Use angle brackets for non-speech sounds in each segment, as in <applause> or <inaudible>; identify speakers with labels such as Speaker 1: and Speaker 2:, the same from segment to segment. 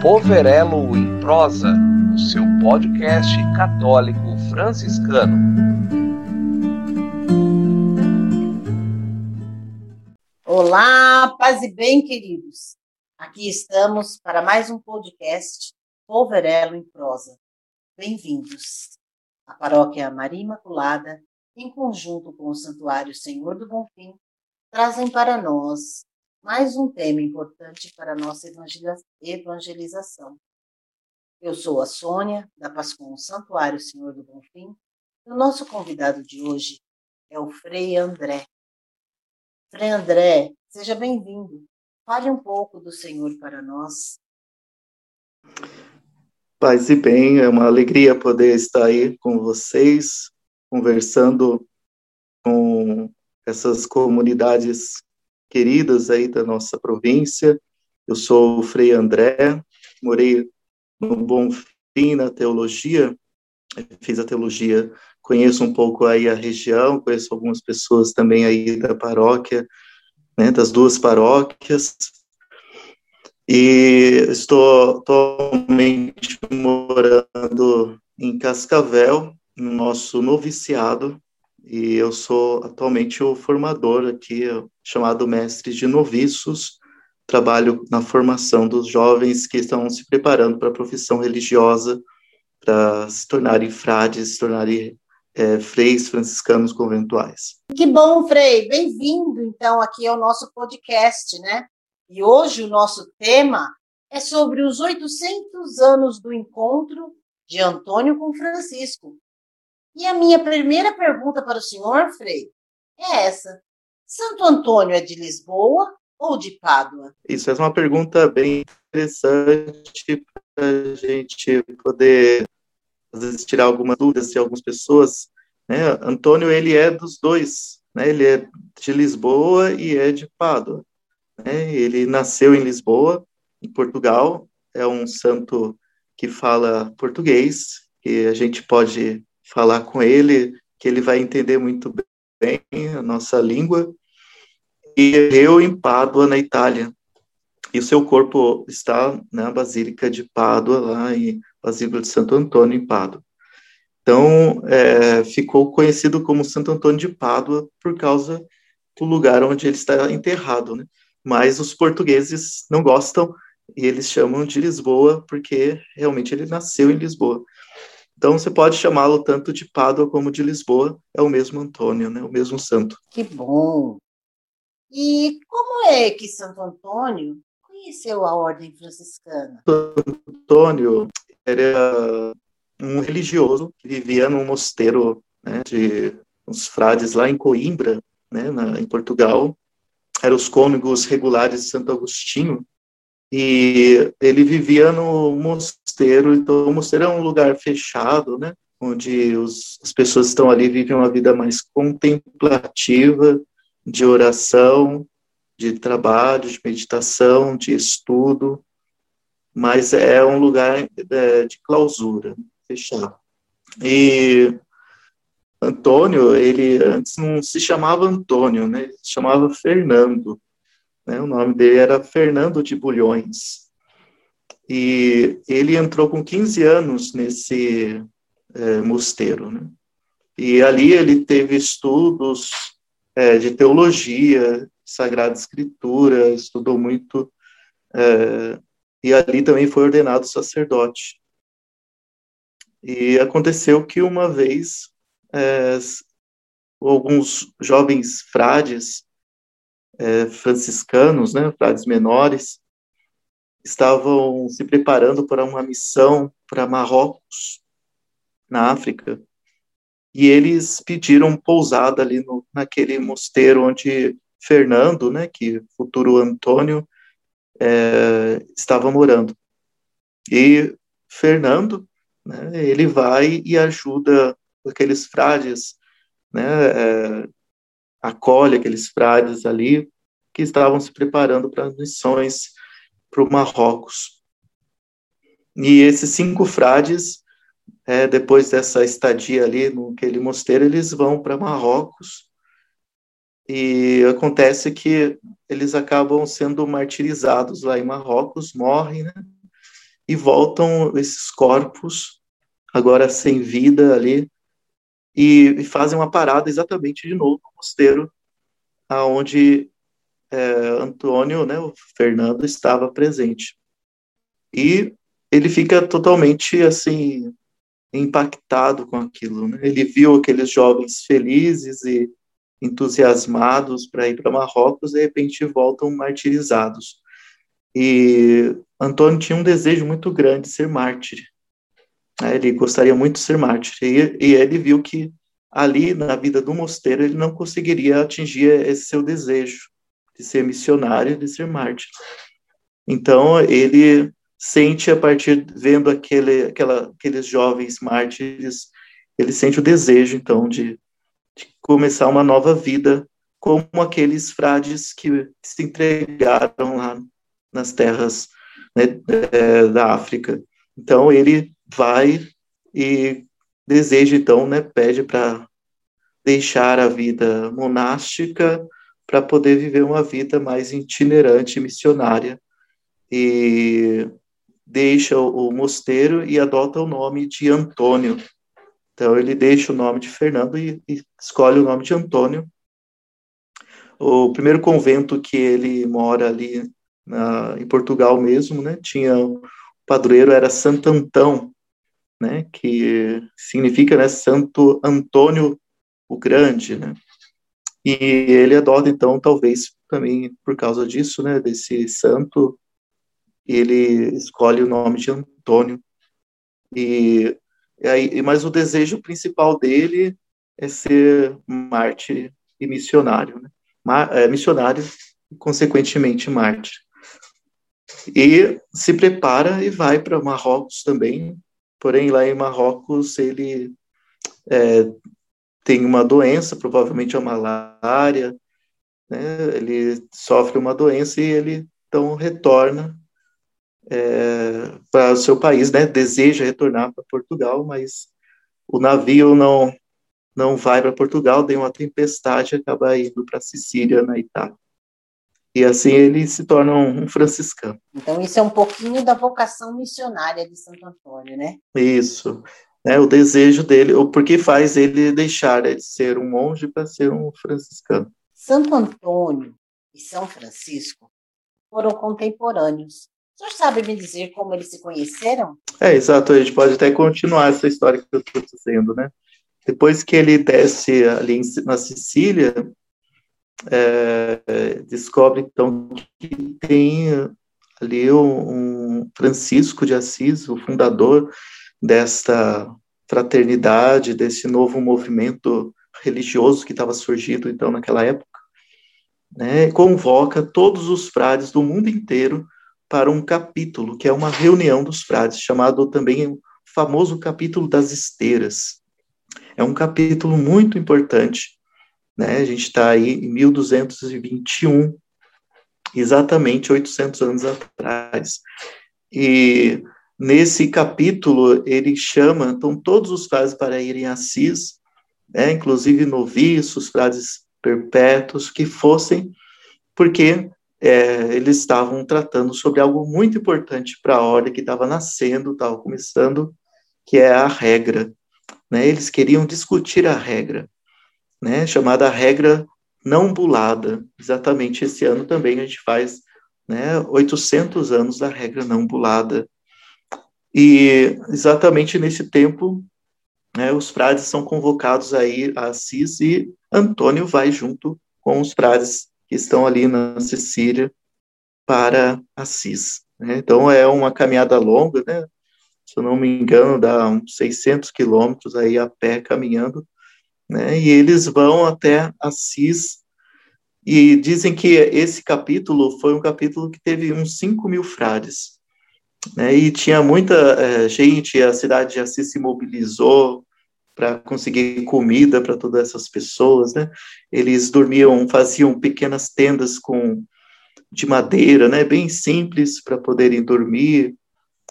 Speaker 1: Poverelo em Prosa, o seu podcast católico franciscano.
Speaker 2: Olá, paz e bem, queridos. Aqui estamos para mais um podcast Poverelo em Prosa. Bem-vindos. A paróquia Maria Imaculada, em conjunto com o Santuário Senhor do Bonfim, trazem para nós mais um tema importante para a nossa evangelização. Eu sou a Sônia, da Pascom Santuário Senhor do Bonfim, e o nosso convidado de hoje é o Frei André. Frei André, seja bem-vindo. Fale um pouco do Senhor para nós.
Speaker 3: Paz e bem, é uma alegria poder estar aí com vocês, conversando com essas comunidades queridas aí da nossa província. Eu sou o Frei André, morei no Bonfim, na teologia, fiz a teologia, conheço um pouco aí a região, conheço algumas pessoas também aí da paróquia, né, das duas paróquias, e estou atualmente morando em Cascavel, no nosso noviciado, e eu sou atualmente o formador aqui, chamado mestre de noviços. Trabalho na formação dos jovens que estão se preparando para a profissão religiosa, para se tornarem frades, se tornarem é, freis franciscanos conventuais.
Speaker 2: Que bom, Frei! Bem-vindo, então, aqui ao nosso podcast, né? E hoje o nosso tema é sobre os 800 anos do encontro de Antônio com Francisco, e a minha primeira pergunta para o senhor, Frei, é essa: Santo Antônio é de Lisboa ou de Pádua?
Speaker 3: Isso é uma pergunta bem interessante para a gente poder às vezes tirar algumas dúvidas de algumas pessoas. Né? Antônio ele é dos dois, né? Ele é de Lisboa e é de Pádua. Né? Ele nasceu em Lisboa, em Portugal. É um santo que fala português, que a gente pode falar com ele, que ele vai entender muito bem a nossa língua. E eu em Pádua, na Itália. E o seu corpo está na Basílica de Pádua, lá em Basílica de Santo Antônio, em Pádua. Então, é, ficou conhecido como Santo Antônio de Pádua por causa do lugar onde ele está enterrado, né? Mas os portugueses não gostam e eles chamam de Lisboa porque realmente ele nasceu em Lisboa. Então você pode chamá-lo tanto de Pádua como de Lisboa, é o mesmo Antônio, né? o mesmo santo.
Speaker 2: Que bom! E como é que Santo Antônio conheceu a ordem franciscana?
Speaker 3: Santo Antônio era um religioso que vivia num mosteiro né, de uns frades lá em Coimbra, né, na, em Portugal. Eram os cônegos regulares de Santo Agostinho, e ele vivia no mosteiro, então o mosteiro é um lugar fechado, né? Onde os, as pessoas estão ali vivem uma vida mais contemplativa, de oração, de trabalho, de meditação, de estudo, mas é um lugar é, de clausura, fechado. E Antônio, ele antes não se chamava Antônio, né? Ele se chamava Fernando. Né? O nome dele era Fernando de Bulhões. E ele entrou com 15 anos nesse é, mosteiro. Né? E ali ele teve estudos é, de teologia, Sagrada Escritura, estudou muito. É, e ali também foi ordenado sacerdote. E aconteceu que uma vez é, alguns jovens frades é, franciscanos, né, frades menores, estavam se preparando para uma missão para Marrocos, na África, e eles pediram pousada ali no, naquele mosteiro onde Fernando, né, que futuro Antônio, é, estava morando. E Fernando, né, ele vai e ajuda aqueles frades, né, é, acolhe aqueles frades ali que estavam se preparando para as missões para o Marrocos. E esses cinco frades, é, depois dessa estadia ali naquele mosteiro, eles vão para Marrocos e acontece que eles acabam sendo martirizados lá em Marrocos, morrem, né? e voltam esses corpos, agora sem vida ali, e, e fazem uma parada exatamente de novo no mosteiro, aonde é, Antônio, né, o Fernando, estava presente. E ele fica totalmente assim impactado com aquilo. Né? Ele viu aqueles jovens felizes e entusiasmados para ir para Marrocos, de repente voltam martirizados. E Antônio tinha um desejo muito grande de ser mártir. Né? Ele gostaria muito de ser mártir. E, e ele viu que ali na vida do mosteiro ele não conseguiria atingir esse seu desejo de ser missionário, de ser mártir. Então ele sente a partir vendo aquele, aquela, aqueles jovens mártires, ele sente o desejo então de, de começar uma nova vida, como aqueles frades que se entregaram lá nas terras né, é, da África. Então ele vai e deseja então, né, pede para deixar a vida monástica para poder viver uma vida mais itinerante, missionária. E deixa o mosteiro e adota o nome de Antônio. Então ele deixa o nome de Fernando e, e escolhe o nome de Antônio. O primeiro convento que ele mora ali na, em Portugal mesmo, né, tinha o padroeiro era Santo Antão, né, que significa, né, Santo Antônio o Grande, né. E ele adota então, talvez também por causa disso, né, desse santo, ele escolhe o nome de Antônio. E, e aí, mas o desejo principal dele é ser mártir e missionário, né? é, missionário e consequentemente mártir. E se prepara e vai para Marrocos também. Porém, lá em Marrocos ele é, tem uma doença, provavelmente a malária, né? ele sofre uma doença e ele então retorna é, para o seu país, né? Deseja retornar para Portugal, mas o navio não não vai para Portugal, tem uma tempestade e acaba indo para Sicília, na Itália. E assim ele se torna um, franciscano.
Speaker 2: Então isso é um pouquinho da vocação missionária de Santo Antônio, né?
Speaker 3: Isso. É o desejo dele, o porque faz ele deixar de ser um monge para ser um franciscano.
Speaker 2: Santo Antônio e São Francisco foram contemporâneos. O senhor sabe me dizer como eles se conheceram?
Speaker 3: É, exato. A gente pode até continuar essa história que eu estou dizendo, né? Depois que ele desce ali na Sicília, é, descobre então que tem ali um, um Francisco de Assis, o fundador desta fraternidade, desse novo movimento religioso que estava surgindo então naquela época, né, convoca todos os frades do mundo inteiro para um capítulo, que é uma reunião dos frades, chamado também o famoso capítulo das esteiras. É um capítulo muito importante, né? A gente está aí em 1221, exatamente 800 anos atrás. E nesse capítulo ele chama então todos os frades para irem a Assis, né? inclusive noviços, frades perpétuos, que fossem, porque é, eles estavam tratando sobre algo muito importante para a ordem que estava nascendo, estava começando, que é a regra. Né? Eles queriam discutir a regra, né? chamada regra não bulada. Exatamente esse ano também a gente faz né, 800 anos da regra não bulada. E exatamente nesse tempo, né, os frades são convocados aí a Assis e Antônio vai junto com os frades que estão ali na Sicília para Assis. Né? Então é uma caminhada longa, né? Se eu não me engano, dá uns 600 quilômetros aí a pé caminhando, né? E eles vão até Assis e dizem que esse capítulo foi um capítulo que teve uns 5 mil frades, né? E tinha muita é, gente, a cidade de Assis se mobilizou, para conseguir comida para todas essas pessoas, né? Eles dormiam, faziam pequenas tendas com de madeira, né? Bem simples para poderem dormir.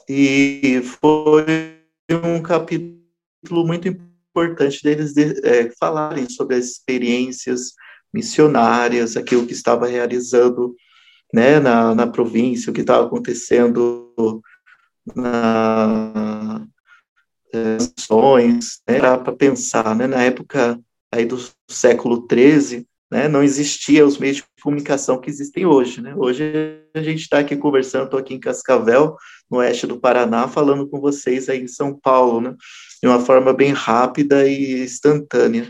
Speaker 3: E foi um capítulo muito importante deles de, é, falarem sobre as experiências missionárias, aquilo que estava realizando né, na, na província, o que estava acontecendo na ações, né, para pensar, né, na época aí do século XIII, né, não existia os meios de comunicação que existem hoje, né, hoje a gente está aqui conversando, estou aqui em Cascavel, no oeste do Paraná, falando com vocês aí em São Paulo, né, de uma forma bem rápida e instantânea.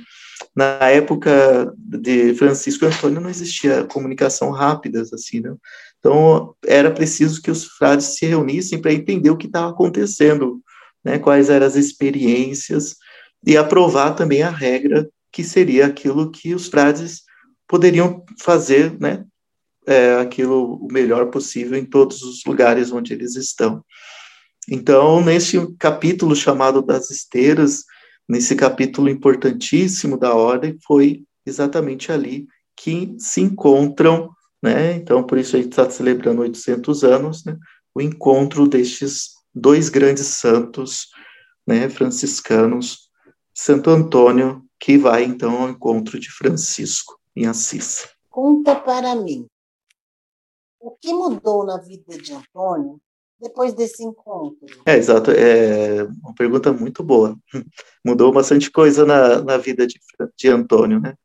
Speaker 3: Na época de Francisco Antônio não existia comunicação rápidas assim, né? Então era preciso que os frades se reunissem para entender o que estava acontecendo né, quais eram as experiências, e aprovar também a regra, que seria aquilo que os frades poderiam fazer, né, é, aquilo o melhor possível em todos os lugares onde eles estão. Então, nesse capítulo chamado das esteiras, nesse capítulo importantíssimo da ordem, foi exatamente ali que se encontram, né? Então, por isso a gente está celebrando 800 anos, né? O encontro destes dois grandes santos, né, franciscanos, Santo Antônio, que vai então ao encontro de Francisco em Assis.
Speaker 2: Conta para mim, o que mudou na vida de Antônio depois desse encontro?
Speaker 3: É, exato, é uma pergunta muito boa. <laughs> Mudou bastante coisa na, na vida de, de Antônio, né?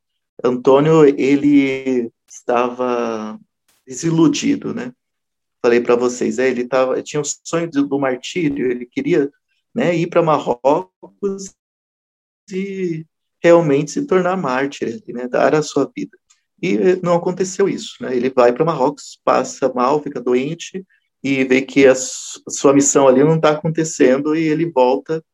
Speaker 3: Antônio, ele estava desiludido, né? falei para vocês, é, ele tava, tinha o sonho do, martírio, ele queria né, ir para Marrocos e realmente se tornar mártir, né, dar a sua vida. E eh, não aconteceu isso, né? Ele vai para Marrocos, passa mal, fica doente e vê que a sua missão ali não está acontecendo e ele volta,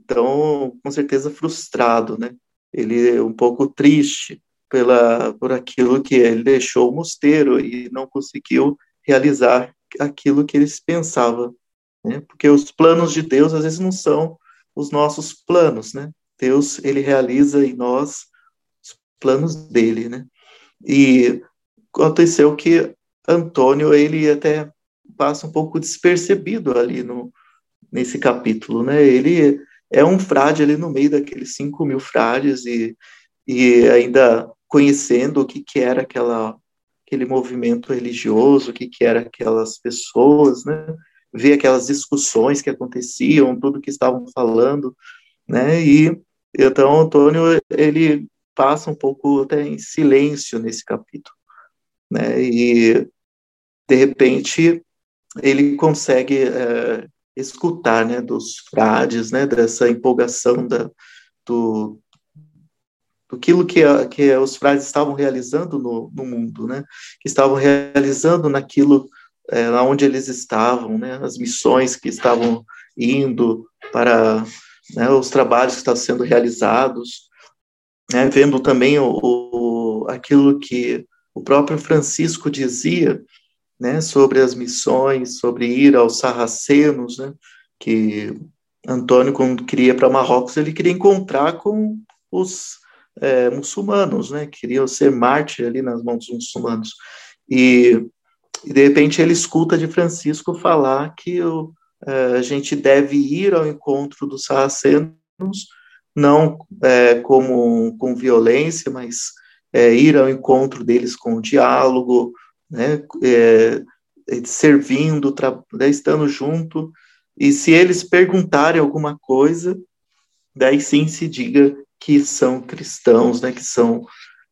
Speaker 3: então, com certeza frustrado, né? Ele é um pouco triste pela por aquilo que ele deixou o mosteiro e não conseguiu realizar aquilo que eles pensavam, né? Porque os planos de Deus às vezes não são os nossos planos, né? Deus ele realiza em nós os planos dele, né? E aconteceu que Antônio ele até passa um pouco despercebido ali no nesse capítulo, né? Ele é um frade ali no meio daqueles cinco mil frades e, e ainda conhecendo o que, que era aquela aquele movimento religioso, o que, que era aquelas pessoas, né? Ver aquelas discussões que aconteciam, tudo que estavam falando, né? E então Antônio ele passa um pouco até em silêncio nesse capítulo, né? E de repente ele consegue é, escutar, né, dos frades, né, dessa empolgação da, do, aquilo que, que os frades estavam realizando no, no mundo, né? Que estavam realizando naquilo é, onde eles estavam, né? As missões que estavam indo para né, os trabalhos que estavam sendo realizados, né? Vendo também o, o, aquilo que o próprio Francisco dizia, né? Sobre as missões, sobre ir aos sarracenos, né? Que Antônio, quando queria para Marrocos, ele queria encontrar com os é, muçulmanos, né? Queriam ser mártir ali nas mãos dos muçulmanos. E, e, de repente ele escuta de Francisco falar que o, é, a gente deve ir ao encontro dos sarracenos, não é, como com violência, mas é, ir ao encontro deles com diálogo, né? É, servindo, né, estando junto. E se eles perguntarem alguma coisa, daí sim se diga que são cristãos, né, que são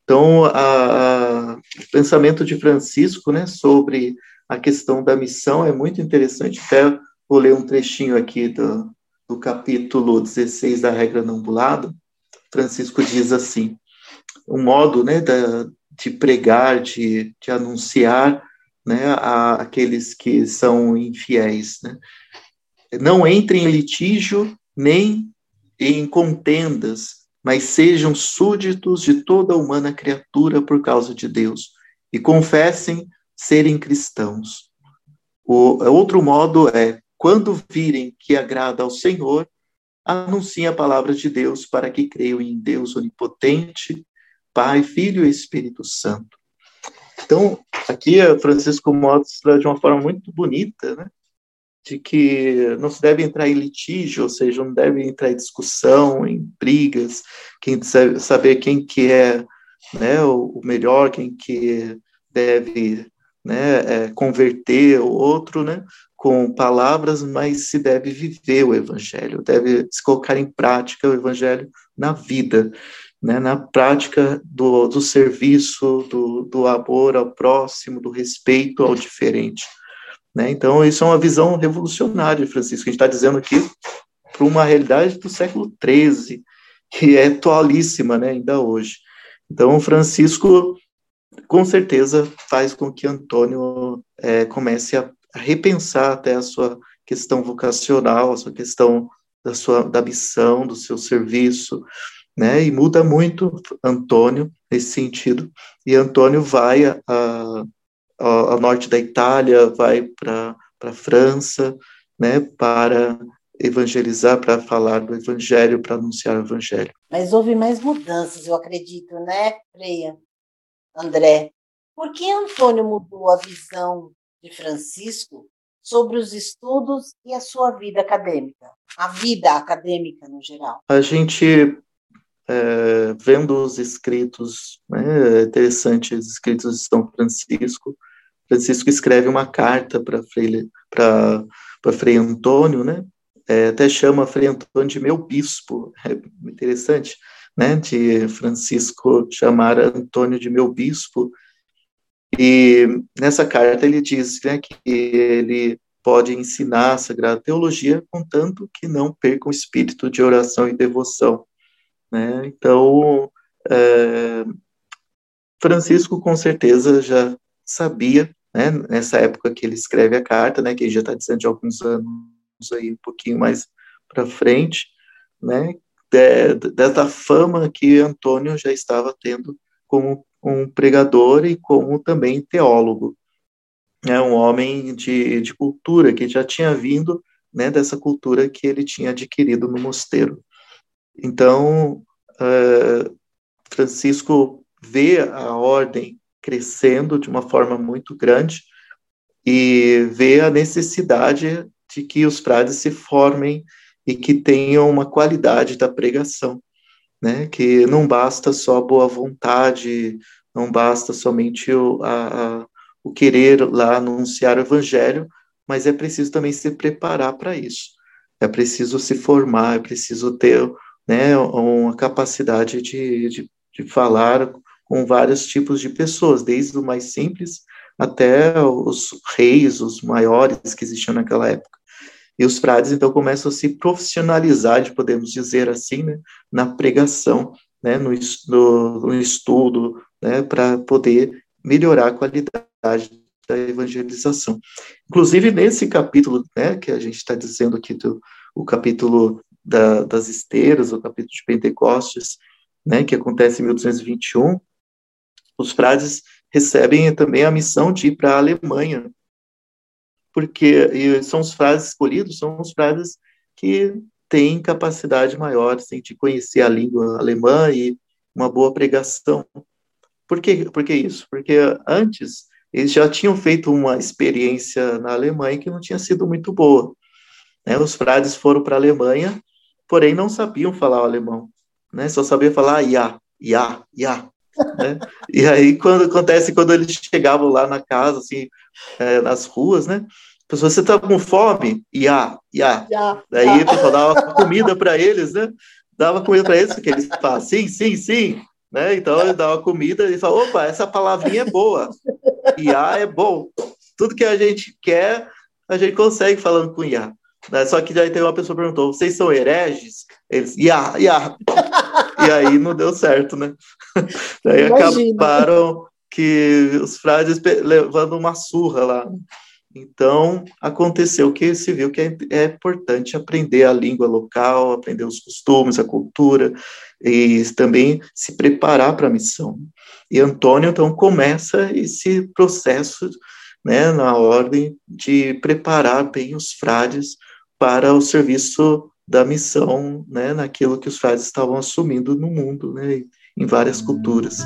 Speaker 3: então a, a, o pensamento de Francisco, né, sobre a questão da missão é muito interessante. Até vou ler um trechinho aqui do, do capítulo 16 da regra não bulada. Francisco diz assim: um modo, né, da, de pregar, de, de anunciar, né, a, aqueles que são infiéis, né? Não entrem em litígio nem em contendas mas sejam súditos de toda humana criatura por causa de Deus e confessem serem cristãos. O outro modo é, quando virem que agrada ao Senhor, anunciem a palavra de Deus para que creiam em Deus onipotente, Pai, Filho e Espírito Santo. Então, aqui Francisco mostra de uma forma muito bonita, né? de que não se deve entrar em litígio, ou seja, não deve entrar em discussão, em brigas, quem saber quem que é né, o melhor, quem que deve né, é, converter o outro, né, com palavras, mas se deve viver o evangelho, deve se colocar em prática o evangelho na vida, né, na prática do, do serviço, do, do amor ao próximo, do respeito ao diferente. Né? Então, isso é uma visão revolucionária, Francisco. A gente está dizendo aqui para uma realidade do século XIII, que é atualíssima né, ainda hoje. Então, Francisco, com certeza, faz com que Antônio é, comece a, repensar até a sua questão vocacional, a sua questão da sua da missão, do seu serviço, né? E muda muito Antônio nesse sentido. E Antônio vai a, a, ao norte da Itália, vai para a França, né? Para evangelizar, para falar do evangelho, para anunciar o evangelho.
Speaker 2: Mas houve mais mudanças, eu acredito, né, Freia? André, por que Antônio mudou a visão de Francisco sobre os estudos e a sua vida acadêmica, a vida acadêmica no geral?
Speaker 3: A gente é, vendo os escritos, né, é interessante os escritos de São Francisco, Francisco escreve uma carta para Frei, Frei Antônio, né, é, até chama Frei Antônio de meu bispo, é interessante, né, de Francisco chamar Antônio de meu bispo, e nessa carta ele diz né, que ele pode ensinar a Sagrada Teologia, contanto que não perca o espírito de oração e devoção. Né? Então, é, Francisco com certeza já sabia, né, nessa época que ele escreve a carta, né, que ele já está dizendo de alguns anos aí, um pouquinho mais para frente, né, de, dessa fama que Antônio já estava tendo como um pregador e como também teólogo. É um homem de, de cultura que já tinha vindo né, dessa cultura que ele tinha adquirido no mosteiro. Então, uh, Francisco vê a ordem crescendo de uma forma muito grande e vê a necessidade de que os frades se formem e que tenham uma qualidade da pregação, né? Que não basta só boa vontade, não basta somente o, a, a, o querer lá anunciar o evangelho, mas é preciso também se preparar para isso. É preciso se formar, é preciso ter né, uma capacidade de, de, de falar com vários tipos de pessoas, desde o mais simples até os reis, os maiores que existiam naquela época. E os frades, então, começam a se profissionalizar, podemos dizer assim, né, na pregação, né, no, no, estudo, né, para poder melhorar a qualidade da evangelização. Inclusive, nesse capítulo, né, que a gente está dizendo aqui, do, o capítulo da, das esteiras, o capítulo de Pentecostes, né, que acontece em 1221, os frades recebem também a missão de ir para a Alemanha, porque são os frades escolhidos, são os frades que têm capacidade maior assim, de conhecer a língua alemã e uma boa pregação. Por que, por que isso? Porque antes eles já tinham feito uma experiência na Alemanha que não tinha sido muito boa. Né? Os frades foram para a Alemanha porém não sabiam falar o alemão, né? Só sabiam falar ya, ya, ya. Né? E aí, quando acontece, quando eles chegavam lá na casa, assim, é, nas ruas, né? A pessoa, você tá com fome? Ya. ya Daí a pessoa dava comida para eles, né? Dava comida para eles, porque eles falavam, sim, sim, sim. Né? Então, ele dava comida e falava, opa, essa palavrinha é boa. Ya é bom. Tudo que a gente quer, a gente consegue falando com Ya. Né? Só que daí tem uma pessoa que perguntou: vocês são hereges? Eles, ya, ya. <laughs> e aí não deu certo, né? <laughs> daí Imagina. acabaram que os frades levando uma surra lá. Então, aconteceu que se viu que é, é, importante aprender a língua local, aprender os costumes, a cultura, e também se preparar para a missão. E Antônio, então, começa esse processo, né, na ordem de preparar bem os frades para o serviço da missão, né, naquilo que os frades estavam assumindo no mundo, né, em várias culturas.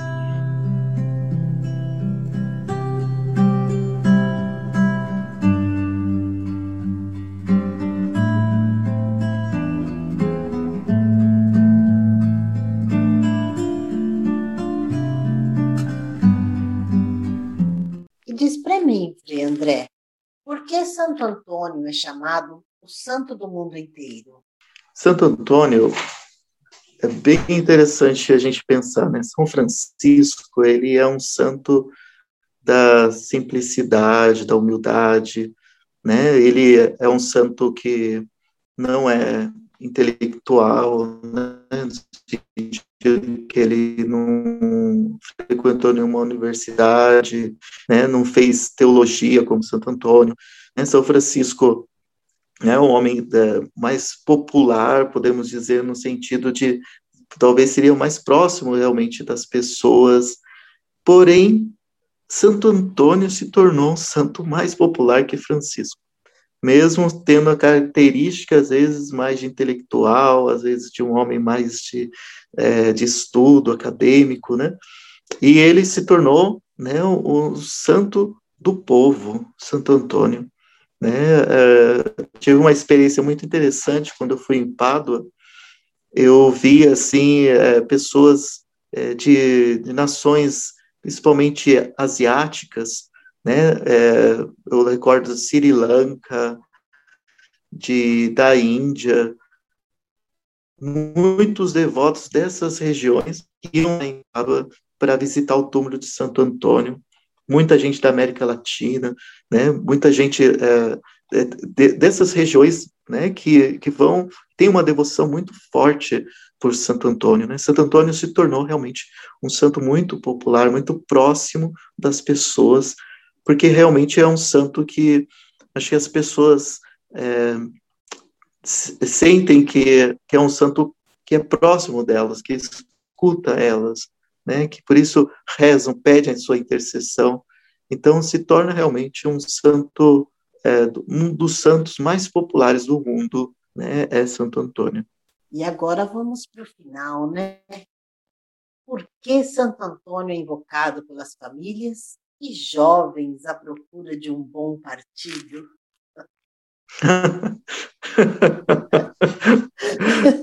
Speaker 2: Diz para mim, André, Por que Santo Antônio é chamado o santo do mundo inteiro?
Speaker 3: Santo Antônio é bem interessante a gente pensar, né? São Francisco, ele é um santo da simplicidade, da humildade, né? Ele é um santo que não é intelectual, né? que ele não frequentou nenhuma universidade, né? Não fez teologia como Santo Antônio. Né? São Francisco né, o homem é, mais popular, podemos dizer, no sentido de talvez seria o mais próximo realmente das pessoas. Porém, Santo Antônio se tornou um santo mais popular que Francisco, mesmo tendo a característica, às vezes, mais de intelectual, às vezes de um homem mais de, é, de estudo acadêmico, né? E ele se tornou né, o, o santo do povo, Santo Antônio. Né? Uh, tive uma experiência muito interessante quando eu fui em Pádua. Eu vi assim uh, pessoas uh, de, de, nações, principalmente asiáticas, né? eu recordo Sri Lanka, de da Índia, muitos devotos dessas regiões iam em Pádua para visitar o túmulo de Santo Antônio muita gente da América Latina, né, muita gente é, de, dessas regiões né, que, que vão, tem uma devoção muito forte por Santo Antônio. Né? Santo Antônio se tornou realmente um santo muito popular, muito próximo das pessoas, porque realmente é um santo que acho que as pessoas é, sentem que, que é um santo que é próximo delas, que escuta elas, né, que por isso rezam, pedem a sua intercessão. Então se torna realmente um santo, é, um dos santos mais populares do mundo, né, é Santo Antônio.
Speaker 2: E agora vamos para o final, né? Por que Santo Antônio é invocado pelas famílias e jovens à procura de um bom partido? <laughs>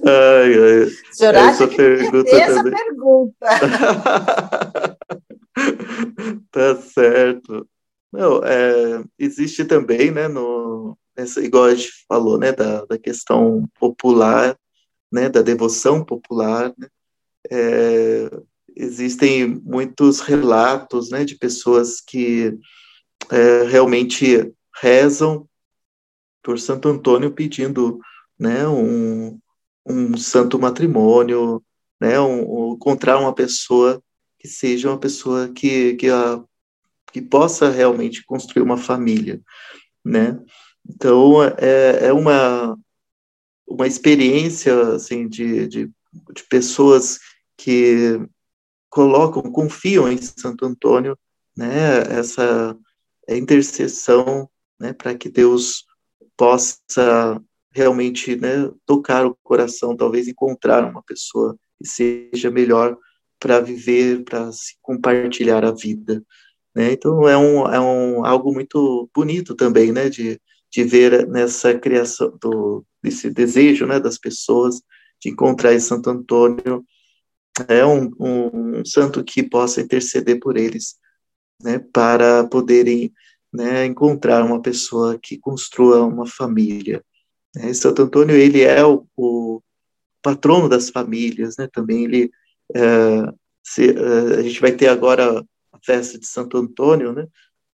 Speaker 3: ai, ai.
Speaker 2: senhor essa pergunta essa também. pergunta. <laughs>
Speaker 3: tá certo. Não, é, existe também, né, no, igual a gente falou, né, da, da questão popular, né, da devoção popular, né, é, existem muitos relatos, né, de pessoas que é, realmente rezam por Santo Antônio pedindo né, um, um santo matrimônio, né, um, encontrar uma pessoa que seja uma pessoa que, que, a, que possa realmente construir uma família, né? Então, é, é uma, uma experiência, assim, de, de, de pessoas que colocam, confiam em Santo Antônio, né, essa intercessão, né, para que Deus possa realmente né, tocar o coração, talvez encontrar uma pessoa que seja melhor para viver, para se compartilhar a vida. Né? Então é um, é um algo muito bonito também, né, de, de ver nessa criação do desse desejo, né, das pessoas de encontrar em Santo Antônio é um, um, um santo que possa interceder por eles, né, para poderem né, encontrar uma pessoa que construa uma família. Né? Santo Antônio ele é o, o, patrono das famílias, né? Também ele é, se, é, a gente vai ter agora a festa de Santo Antônio, né?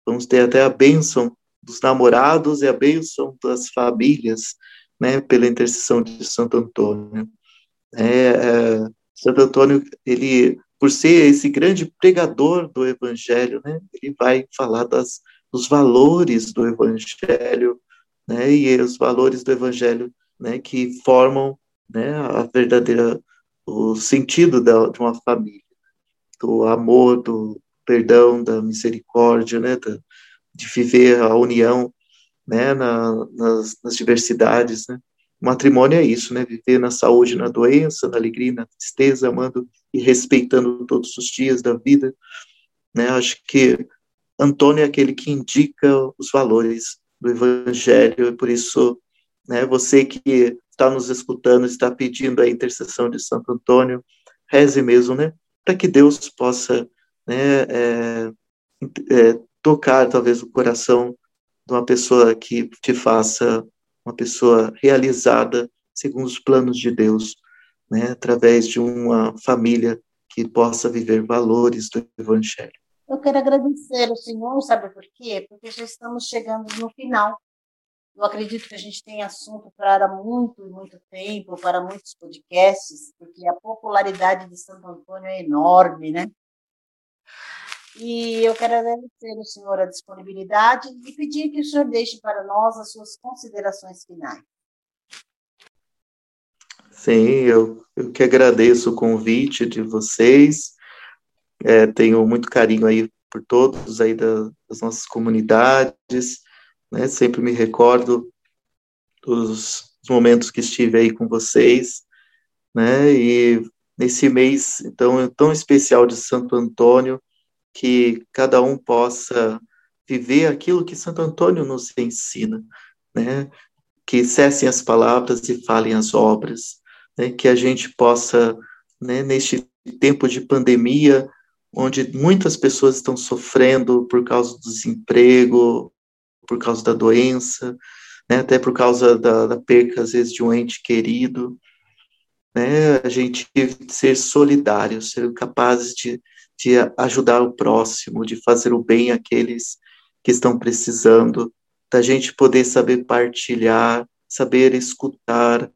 Speaker 3: Vamos ter até a bênção dos namorados e a bênção das famílias, né? Pela intercessão de Santo Antônio. É, é, Santo Antônio ele por ser esse grande pregador do Evangelho, né? Ele vai falar das os valores do Evangelho, né, e os valores do Evangelho, né, que formam, né, a verdadeira o sentido da, de uma família, do amor, do perdão, da misericórdia, né, da, de viver a união, né, na, nas, nas diversidades, né. O matrimônio é isso, né, viver na saúde, na doença, na alegria, na tristeza, amando e respeitando todos os dias da vida, né. Acho que Antônio é aquele que indica os valores do Evangelho, e por isso, né, você que está nos escutando, está pedindo a intercessão de Santo Antônio, reze mesmo, né, para que Deus possa né, é, é, tocar talvez o coração de uma pessoa que te faça uma pessoa realizada segundo os planos de Deus, né, através de uma família que possa viver valores do Evangelho.
Speaker 2: Eu quero agradecer ao Senhor, sabe por quê? Porque já estamos chegando no final. Eu acredito que a gente tem assunto para muito e muito tempo, para muitos podcasts, porque a popularidade de Santo Antônio é enorme, né? E eu quero agradecer ao senhor a disponibilidade e pedir que o senhor deixe para nós as suas considerações finais.
Speaker 3: Sim, eu, eu que agradeço o convite de vocês. É, tenho muito carinho aí por todos aí da, das nossas comunidades, né? Sempre me recordo dos, dos momentos que estive aí com vocês, né? E nesse mês então tão especial de Santo Antônio, que cada um possa viver aquilo que Santo Antônio nos ensina, né? Que cessem as palavras e falem as obras, né? Que a gente possa, né, neste tempo de pandemia, onde muitas pessoas estão sofrendo por causa do desemprego, por causa da doença, né, até por causa da, da perca, às vezes, de um ente querido, né, a gente ser solidários, ser capazes de de ajudar o próximo, de fazer o bem àqueles que estão precisando, da gente poder saber partilhar, saber escutar,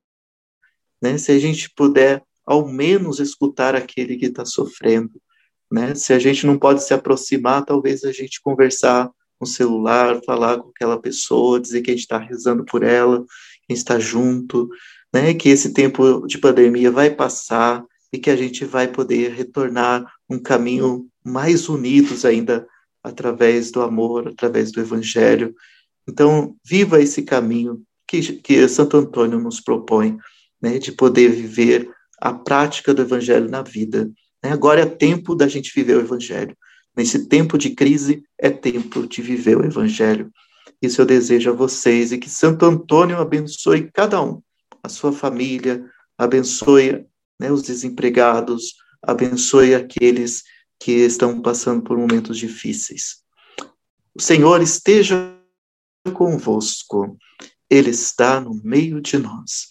Speaker 3: né? Se a gente puder, ao menos, escutar aquele que está sofrendo, né? Se a gente não pode se aproximar, talvez a gente conversar no celular, falar com aquela pessoa, dizer que a gente está rezando por ela, que a gente está junto, né? Que esse tempo de pandemia vai passar, e que a gente vai poder retornar um caminho mais unidos ainda através do amor, através do Evangelho. Então, viva esse caminho que, que Santo Antônio nos propõe, né, de poder viver a prática do Evangelho na vida. Né? Agora é tempo da gente viver o Evangelho. Nesse tempo de crise, é tempo de viver o Evangelho. Isso eu desejo a vocês e que Santo Antônio abençoe cada um, a sua família, abençoe né, os desempregados, abençoe aqueles que estão passando por momentos difíceis. O Senhor esteja convosco, Ele está no meio de nós.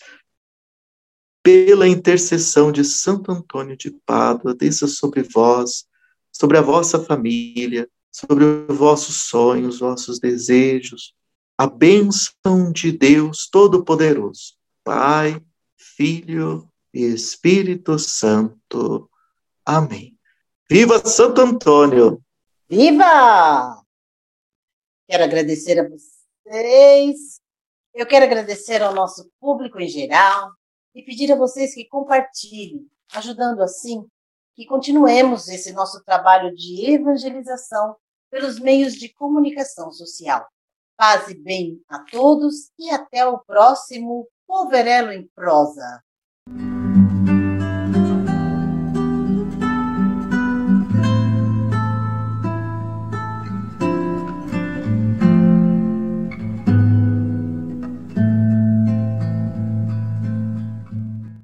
Speaker 3: Pela intercessão de Santo Antônio de Pádua, desça sobre vós, sobre a vossa família, sobre os vossos sonhos, vossos desejos, a bênção de Deus Todo-Poderoso, Pai, Filho e Espírito Santo. Amém. Viva Santo Antônio!
Speaker 2: Viva! Quero agradecer a vocês. Eu quero agradecer ao nosso público em geral e pedir a vocês que compartilhem, ajudando assim que continuemos esse nosso trabalho de evangelização pelos meios de comunicação social. Paz e bem a todos e até o próximo Poverelo em Prosa.